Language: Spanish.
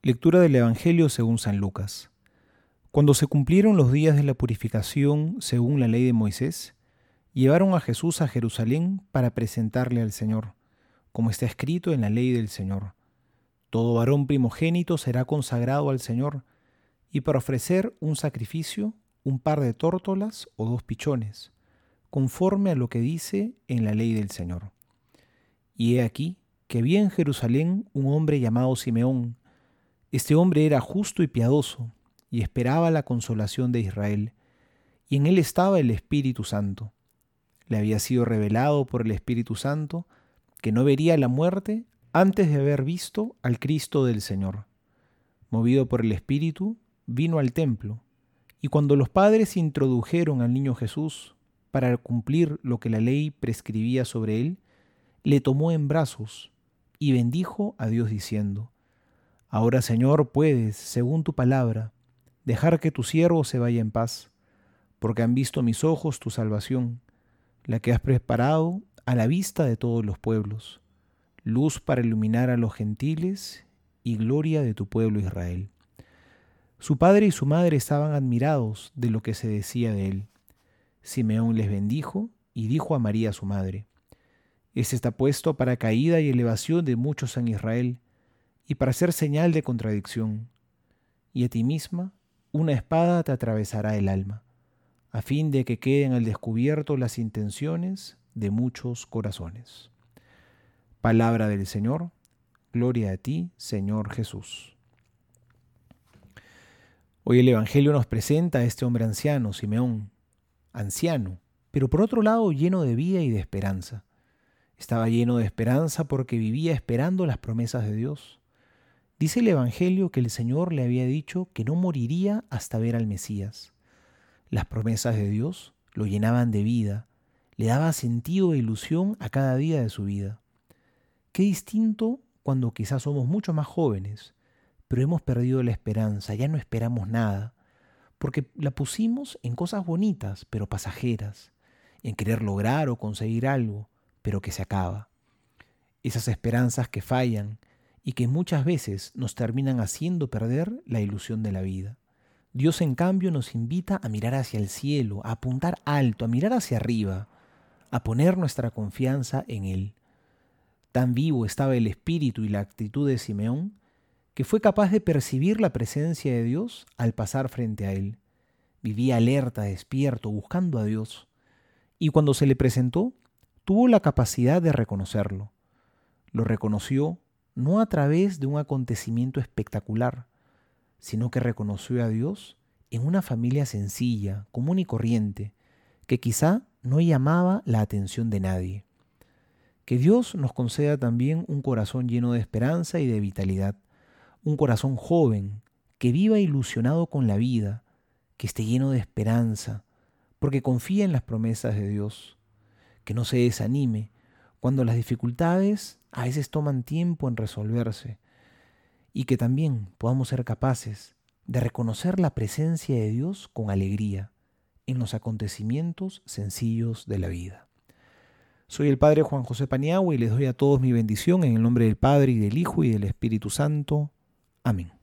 Lectura del Evangelio según San Lucas. Cuando se cumplieron los días de la purificación según la ley de Moisés, llevaron a Jesús a Jerusalén para presentarle al Señor, como está escrito en la ley del Señor. Todo varón primogénito será consagrado al Señor, y para ofrecer un sacrificio, un par de tórtolas o dos pichones, conforme a lo que dice en la ley del Señor. Y he aquí que vi en Jerusalén un hombre llamado Simeón, este hombre era justo y piadoso, y esperaba la consolación de Israel, y en él estaba el Espíritu Santo. Le había sido revelado por el Espíritu Santo que no vería la muerte antes de haber visto al Cristo del Señor. Movido por el Espíritu, vino al templo, y cuando los padres introdujeron al niño Jesús para cumplir lo que la ley prescribía sobre él, le tomó en brazos y bendijo a Dios diciendo, Ahora, Señor, puedes, según tu palabra, dejar que tu siervo se vaya en paz, porque han visto mis ojos tu salvación, la que has preparado a la vista de todos los pueblos, luz para iluminar a los gentiles y gloria de tu pueblo Israel. Su padre y su madre estaban admirados de lo que se decía de él. Simeón les bendijo y dijo a María su madre, Este está puesto para caída y elevación de muchos en Israel, y para ser señal de contradicción, y a ti misma una espada te atravesará el alma, a fin de que queden al descubierto las intenciones de muchos corazones. Palabra del Señor, gloria a ti, Señor Jesús. Hoy el Evangelio nos presenta a este hombre anciano, Simeón, anciano, pero por otro lado lleno de vida y de esperanza. Estaba lleno de esperanza porque vivía esperando las promesas de Dios Dice el Evangelio que el Señor le había dicho que no moriría hasta ver al Mesías. Las promesas de Dios lo llenaban de vida, le daba sentido e ilusión a cada día de su vida. Qué distinto cuando quizás somos mucho más jóvenes, pero hemos perdido la esperanza, ya no esperamos nada, porque la pusimos en cosas bonitas, pero pasajeras, en querer lograr o conseguir algo, pero que se acaba. Esas esperanzas que fallan, y que muchas veces nos terminan haciendo perder la ilusión de la vida. Dios en cambio nos invita a mirar hacia el cielo, a apuntar alto, a mirar hacia arriba, a poner nuestra confianza en Él. Tan vivo estaba el espíritu y la actitud de Simeón que fue capaz de percibir la presencia de Dios al pasar frente a Él. Vivía alerta, despierto, buscando a Dios. Y cuando se le presentó, tuvo la capacidad de reconocerlo. Lo reconoció no a través de un acontecimiento espectacular, sino que reconoció a Dios en una familia sencilla, común y corriente, que quizá no llamaba la atención de nadie. Que Dios nos conceda también un corazón lleno de esperanza y de vitalidad, un corazón joven, que viva ilusionado con la vida, que esté lleno de esperanza, porque confía en las promesas de Dios, que no se desanime cuando las dificultades a veces toman tiempo en resolverse y que también podamos ser capaces de reconocer la presencia de Dios con alegría en los acontecimientos sencillos de la vida. Soy el Padre Juan José Paniagua y les doy a todos mi bendición en el nombre del Padre y del Hijo y del Espíritu Santo. Amén.